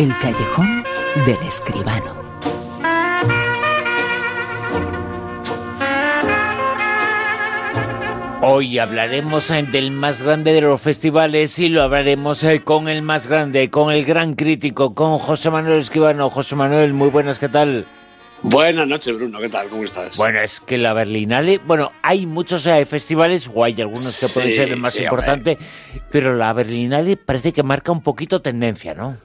El callejón del escribano. Hoy hablaremos eh, del más grande de los festivales y lo hablaremos eh, con el más grande, con el gran crítico, con José Manuel Escribano. José Manuel, muy buenas, ¿qué tal? Buenas noches, Bruno. ¿Qué tal? ¿Cómo estás? Bueno, es que la Berlinale, bueno, hay muchos eh, festivales, o hay algunos que pueden ser el más importante, pero la Berlinale parece que marca un poquito tendencia, ¿no?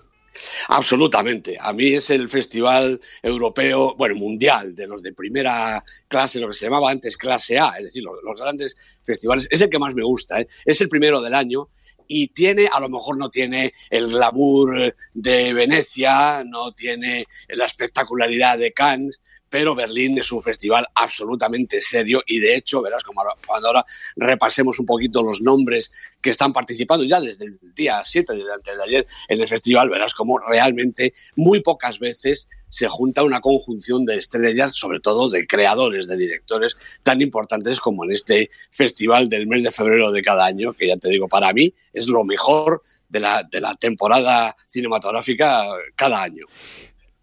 Absolutamente. A mí es el festival europeo, bueno, mundial, de los de primera clase, lo que se llamaba antes clase A, es decir, los, grandes festivales. Es el que más me gusta, ¿eh? es el primero del año y tiene, a lo mejor no tiene el glamour de Venecia, no tiene la espectacularidad de Cannes, pero Berlín es un festival absolutamente serio y de hecho, verás como cuando ahora repasemos un poquito los nombres que están participando ya desde el día 7, desde antes de ayer en el festival, verás como realmente muy pocas veces se junta una conjunción de estrellas, sobre todo de creadores, de directores tan importantes como en este festival del mes de febrero de cada año, que ya te digo, para mí es lo mejor de la, de la temporada cinematográfica cada año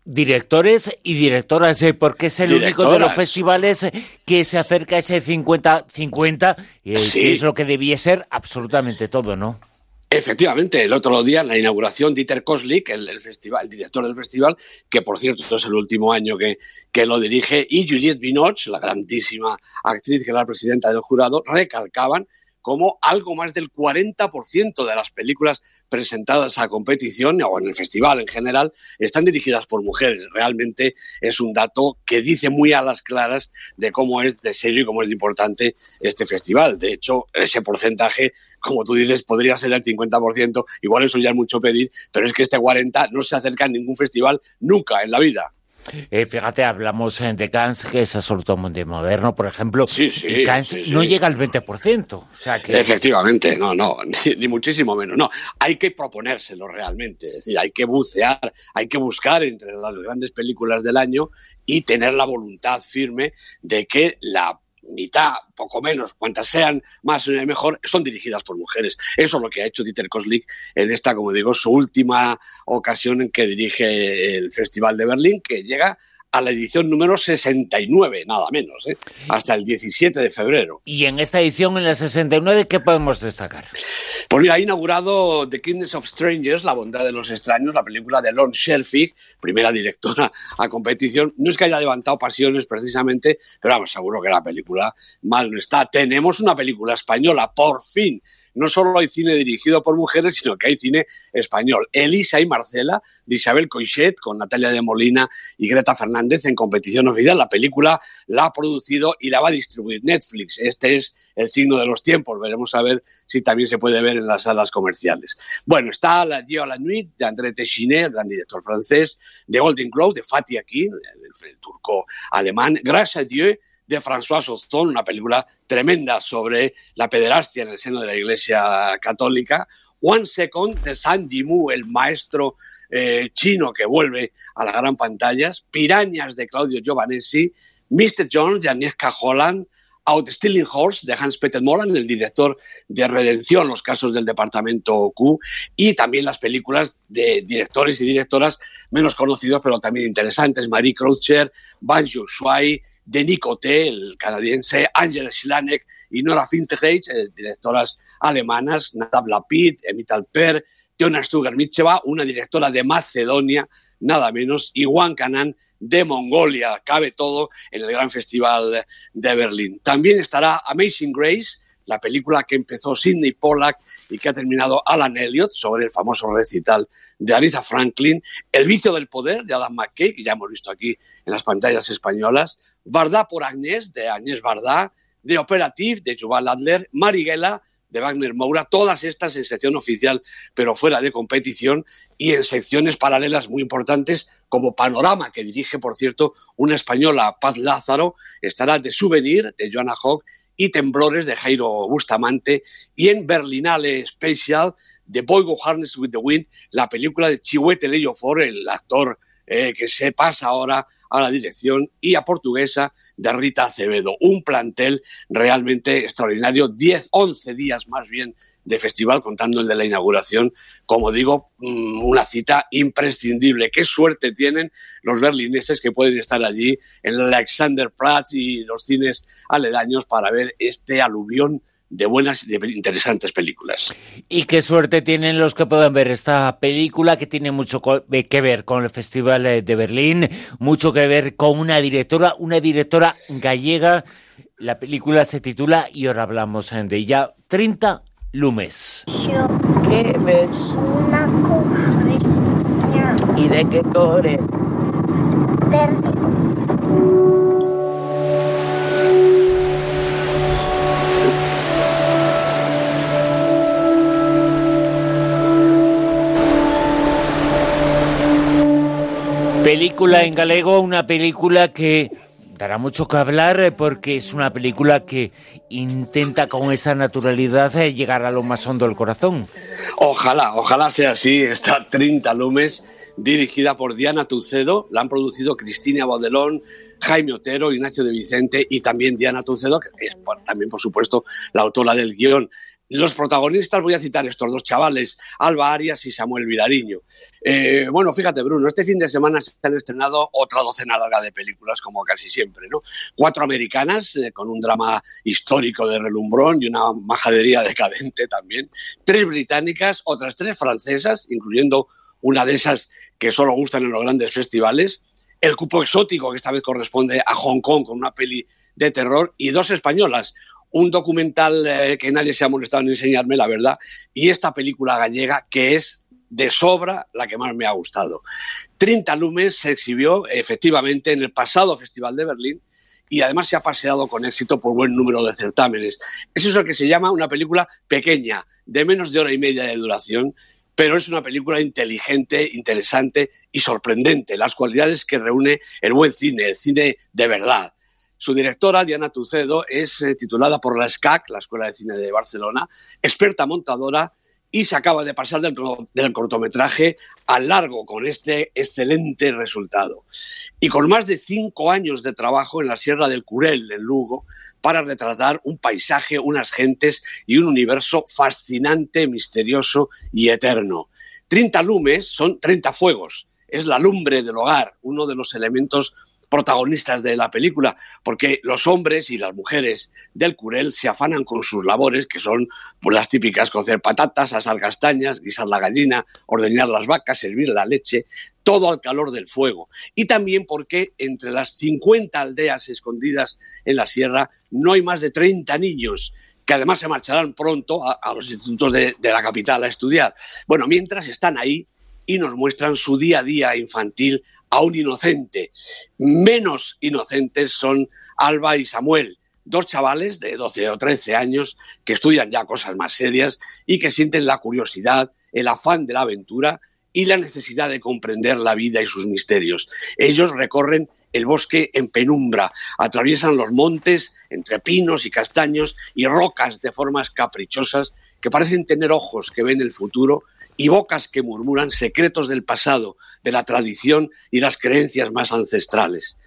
directores y directoras, ¿eh? porque es el único de los festivales que se acerca a ese 50-50, y que es lo que debía ser absolutamente todo, ¿no? Efectivamente, el otro día en la inauguración, Dieter Koslik, el, festival, el director del festival, que por cierto es el último año que, que lo dirige, y Juliette Binoche, la grandísima actriz que era la presidenta del jurado, recalcaban como algo más del 40% de las películas presentadas a competición o en el festival en general están dirigidas por mujeres. Realmente es un dato que dice muy a las claras de cómo es de serio y cómo es importante este festival. De hecho, ese porcentaje, como tú dices, podría ser el 50%, igual eso ya es mucho pedir, pero es que este 40 no se acerca a ningún festival nunca en la vida. Eh, fíjate, hablamos eh, de Cannes, que es absolutamente moderno, por ejemplo. Sí, sí, y no llega al 20%. O sea que... Efectivamente, no, no, ni, muchísimo menos. No, hay que proponérselo realmente. Es decir, hay que bucear, hay que buscar entre las grandes películas del año y tener la voluntad firme de que la mitad, poco menos, cuantas sean más y mejor, son dirigidas por mujeres. Eso es lo que ha hecho Dieter Koslik en esta, como digo, su última ocasión en que dirige el Festival de Berlín, que llega a la edición número 69, nada menos, ¿eh? hasta el 17 de febrero. Y en esta edición, en la 69, ¿qué podemos destacar? Pues mira, ha inaugurado The Kingdoms of Strangers, La bondad de los extraños, la película de Lon Shelfig, primera directora a competición. No es que haya levantado pasiones precisamente, pero vamos, seguro que la película mal no está. Tenemos una película española, por fin, no solo hay cine dirigido por mujeres, sino que hay cine español. Elisa y Marcela, de Isabel Coixet, con Natalia de Molina y Greta Fernández en competición oficial. La película la ha producido y la va a distribuir Netflix. Este es el signo de los tiempos. Veremos a ver si también se puede ver en las salas comerciales. Bueno, está La Dieu à la Nuit, de André Téchiné, el gran director francés, de Golden Globe, de Fatih Akin, el, el turco alemán. Gracias a Dieu, de François Ozon, una película tremenda sobre la pederastia en el seno de la Iglesia Católica. One Second de San Jimu, el maestro eh, chino que vuelve a las gran pantallas. Pirañas de Claudio Giovanesi. Mr. Jones de Agnieszka Holland. Outstealing Horse de Hans Peter Moran, el director de Redención, los casos del departamento Q, y también las películas de directores y directoras menos conocidos, pero también interesantes, Marie Croucher, Banjo Shuai, de Nicoté, el canadiense, Angela Schlanek y Nora Fintegage, eh, directoras alemanas, Nadav Lapid, Emit Alper, Teona Stuger Mitcheva, una directora de Macedonia, nada menos, y Juan Canan de Mongolia. Cabe todo en el gran festival de Berlín. También estará Amazing Grace, la película que empezó Sidney Pollack y que ha terminado Alan Elliot sobre el famoso recital de Aretha Franklin, El vicio del poder de Adam McKay, que ya hemos visto aquí en las pantallas españolas, Vardá por Agnès de Agnès Vardá, The Operative de Yuval Adler, Marighella de Wagner Moura, todas estas en sección oficial, pero fuera de competición y en secciones paralelas muy importantes como Panorama, que dirige, por cierto, una española, Paz Lázaro, estará de Souvenir de Joanna Hogg y Temblores de Jairo Bustamante y en Berlinale Special de Boy Go Harness with the Wind, la película de Chihuete For, el actor eh, que se pasa ahora a la dirección y a portuguesa de Rita Acevedo. Un plantel realmente extraordinario, 10, 11 días más bien de festival, contando el de la inauguración, como digo, mm, una cita imprescindible. Qué suerte tienen los berlineses que pueden estar allí en el Alexanderplatz y los cines aledaños para ver este aluvión de buenas y de interesantes películas. Y qué suerte tienen los que puedan ver esta película que tiene mucho eh, que ver con el Festival eh, de Berlín, mucho que ver con una directora, una directora gallega. La película se titula, y ahora hablamos de ella, 30 Lumes. ¿Qué ves? Una ¿Y de qué color Verde. Película en galego, una película que dará mucho que hablar eh, porque es una película que intenta con esa naturalidad eh, llegar a lo más hondo del corazón. Ojalá, ojalá sea así. Esta 30 Lumes, dirigida por Diana Tucedo, la han producido Cristina Baudelón, Jaime Otero, Ignacio de Vicente y también Diana Tucedo, que es también, por supuesto, la autora del guion. Los protagonistas, voy a citar estos dos chavales, Alba Arias y Samuel Vilariño. Eh, bueno, fíjate, Bruno, este fin de semana se han estrenado otra docena larga de películas, como casi siempre, ¿no? Cuatro americanas, eh, con un drama histórico de relumbrón y una majadería decadente también. Tres británicas, otras tres francesas, incluyendo una de esas que solo gustan en los grandes festivales. El cupo exótico, que esta vez corresponde a Hong Kong, con una peli de terror. Y dos españolas, un documental eh, que nadie se ha molestado en enseñarme, la verdad, y esta película gallega que es de sobra la que más me ha gustado. 30 Lumes se exhibió efectivamente en el pasado Festival de Berlín y además se ha paseado con éxito por buen número de certámenes. Es eso que se llama una película pequeña, de menos de hora y media de duración, pero es una película inteligente, interesante y sorprendente, las cualidades que reúne el buen cine, el cine de verdad. Su directora, Diana Tucedo, es eh, titulada por la SCAC, la Escuela de Cine de Barcelona, experta montadora y se acaba de pasar del, cortometraje al largo con este excelente resultado. Y con más de cinco años de trabajo en la Sierra del Curel, en Lugo, para retratar un paisaje, unas gentes y un universo fascinante, misterioso y eterno. 30 lumes son 30 fuegos. Es la lumbre del hogar, uno de los elementos protagonistas de la película, porque los hombres y las mujeres del Curel se afanan con sus labores, que son pues, las típicas cocer patatas, asar castañas, guisar la gallina, ordeñar las vacas, servir la leche, todo al calor del fuego. Y también porque entre las 50 aldeas escondidas en la sierra no hay más de 30 niños que además se marcharán pronto a, los institutos de, de la capital a estudiar. Bueno, mientras están ahí y nos muestran su día a día infantil a un inocente. Menos inocentes son Alba y Samuel, dos chavales de 12 o 13 años que estudian ya cosas más serias y que sienten la curiosidad, el afán de la aventura y la necesidad de comprender la vida y sus misterios. Ellos recorren el bosque en penumbra, atraviesan los montes entre pinos y castaños y rocas de formas caprichosas que parecen tener ojos que ven el futuro y bocas que murmuran secretos del pasado, de la tradición y las creencias más ancestrales.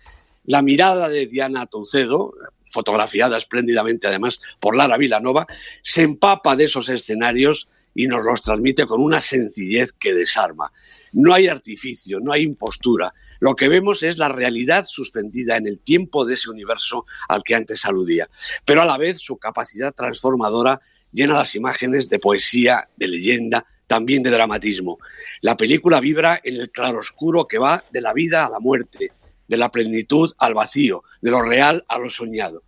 La mirada de Diana Toucedo, fotografiada espléndidamente además por Lara Vilanova, se empapa de esos escenarios y nos los transmite con una sencillez que desarma. No hay artificio, no hay impostura. Lo que vemos es la realidad suspendida en el tiempo de ese universo al que antes aludía, pero a la vez su capacidad transformadora llena las imágenes de poesía, de leyenda, también de dramatismo. La película vibra en el claroscuro que va de la vida a la muerte, de la plenitud al vacío, de lo real a lo soñado.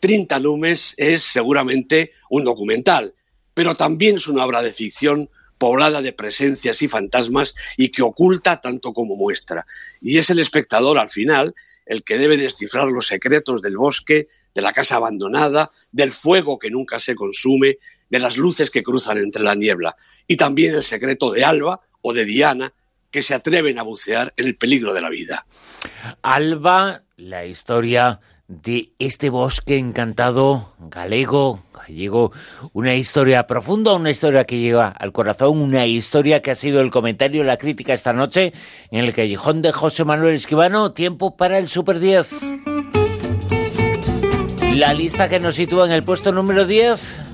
30 Lumes es seguramente un documental, pero también es una obra de ficción poblada de presencias y fantasmas y que oculta tanto como muestra. Y es el espectador al final el que debe descifrar los secretos del bosque, de la casa abandonada, del fuego que nunca se consume, de las luces que cruzan entre la niebla y también el secreto de Alba o de Diana que se atreven a bucear en el peligro de la vida. Alba, la historia de este bosque encantado galego, gallego, una historia profunda, una historia que lleva al corazón, una historia que ha sido el comentario, la crítica esta noche en el callejón de José Manuel Esquivano, tiempo para el Super 10. La lista que nos sitúa en el puesto número 10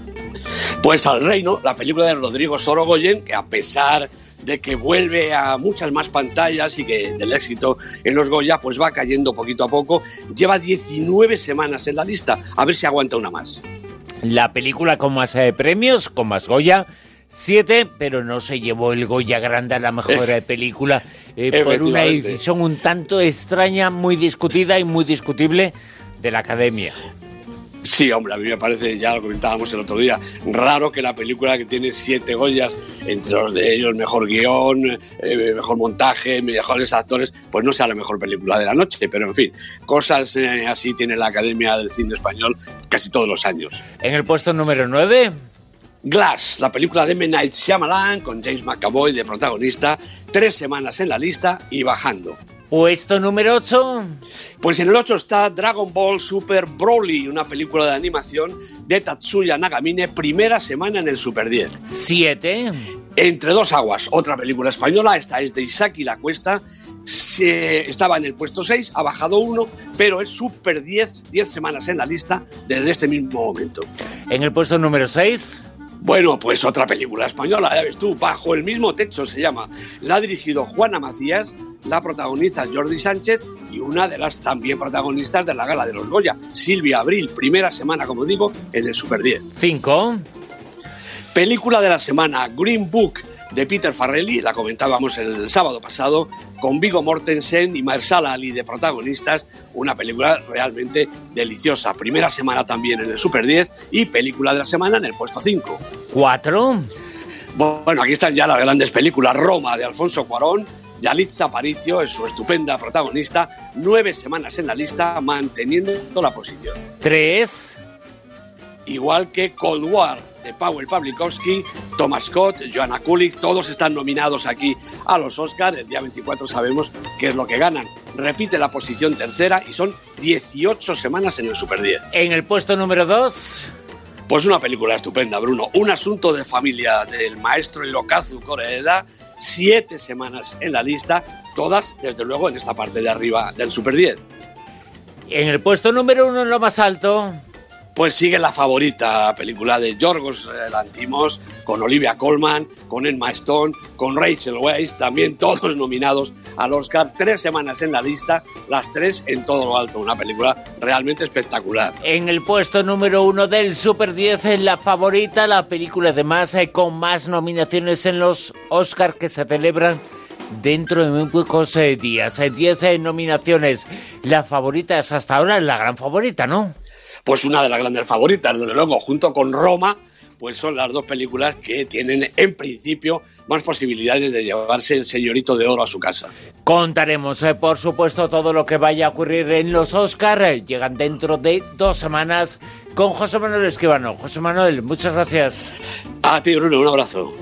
Pues al reino, la película de Rodrigo Sorogoyen, que a pesar de que vuelve a muchas más pantallas y que del éxito en los Goya pues va cayendo poquito a poco, lleva 19 semanas en la lista, a ver si aguanta una más. La película con más eh, premios, con más Goya, siete, pero no se llevó el Goya Grande a la mejor eh, película eh, por una decisión un tanto extraña, muy discutida y muy discutible de la Academia. Sí, hombre, a mí me parece, ya lo comentábamos el otro día, raro que la película que tiene siete Goyas, entre los de ellos mejor guion, eh, mejor montaje, mejores actores, pues no sea la mejor película de la noche. Pero en fin, cosas eh, así tiene la Academia del Cine Español casi todos los años. En el puesto número 9. Glass, la película de M. Night Shyamalan con James McAvoy de protagonista, tres semanas en la lista y bajando. Puesto número 8. Pues en el 8 está Dragon Ball Super Broly, una película de animación de Tatsuya Nagamine, primera semana en el Super 10. 7. Entre dos aguas, otra película española, esta es de Isaki La Cuesta, se, estaba en el puesto 6, ha bajado uno, pero es Super 10, 10 semanas en la lista desde este mismo momento. En el puesto número 6. Bueno, pues otra película española, ya ves tú, Bajo el mismo techo se llama. La ha dirigido Juana Macías, la protagoniza Jordi Sánchez y una de las también protagonistas de la gala de los Goya, Silvia Abril, primera semana, como digo, en el Super 10. 5. Película de la semana, Green Book de Peter Farrelly, la comentábamos el sábado pasado, con Vigo Mortensen y Marsala Ali de protagonistas, una película realmente deliciosa. Primera semana también en el Super 10 y película de la semana en el puesto 5. 4. Bueno, aquí están ya las grandes películas. Roma de Alfonso Cuarón, Yalitza Aparicio es su estupenda protagonista, nueve semanas en la lista, manteniendo la posición. Tres. Igual que Cold War de Powell Pawlikowski, Thomas Scott, Joanna Kulik, todos están nominados aquí a los Oscars. El día 24 sabemos qué es lo que ganan. Repite la posición tercera y son 18 semanas en el Super 10. En el puesto número 2. Pues una película estupenda, Bruno. Un asunto de familia del maestro Hirokazu Koreeda siete semanas en la lista, todas, desde luego, en esta parte de arriba del Super 10. En el puesto número uno, en lo más alto. Pues sigue la favorita película de Yorgos eh, Lantimos, con Olivia Colman, con Emma Stone, con Rachel Weisz, también todos nominados al Oscar. Tres semanas en la lista, las tres en todo lo alto. Una película realmente espectacular. En el puesto número uno del Super 10, en la favorita, la película además eh, con más nominaciones en los Oscar que se celebran dentro de muy pocos eh, días. Diez nominaciones. La favorita es hasta ahora la gran favorita, ¿no? Pues una de las grandes favoritas, desde luego, junto con Roma, pues son las dos películas que tienen en principio más posibilidades de llevarse el señorito de oro a su casa. Contaremos, eh, por supuesto, todo lo que vaya a ocurrir en los Oscars. Llegan dentro de dos semanas con José Manuel Escribano. José Manuel, muchas gracias. A ti, Bruno, un abrazo.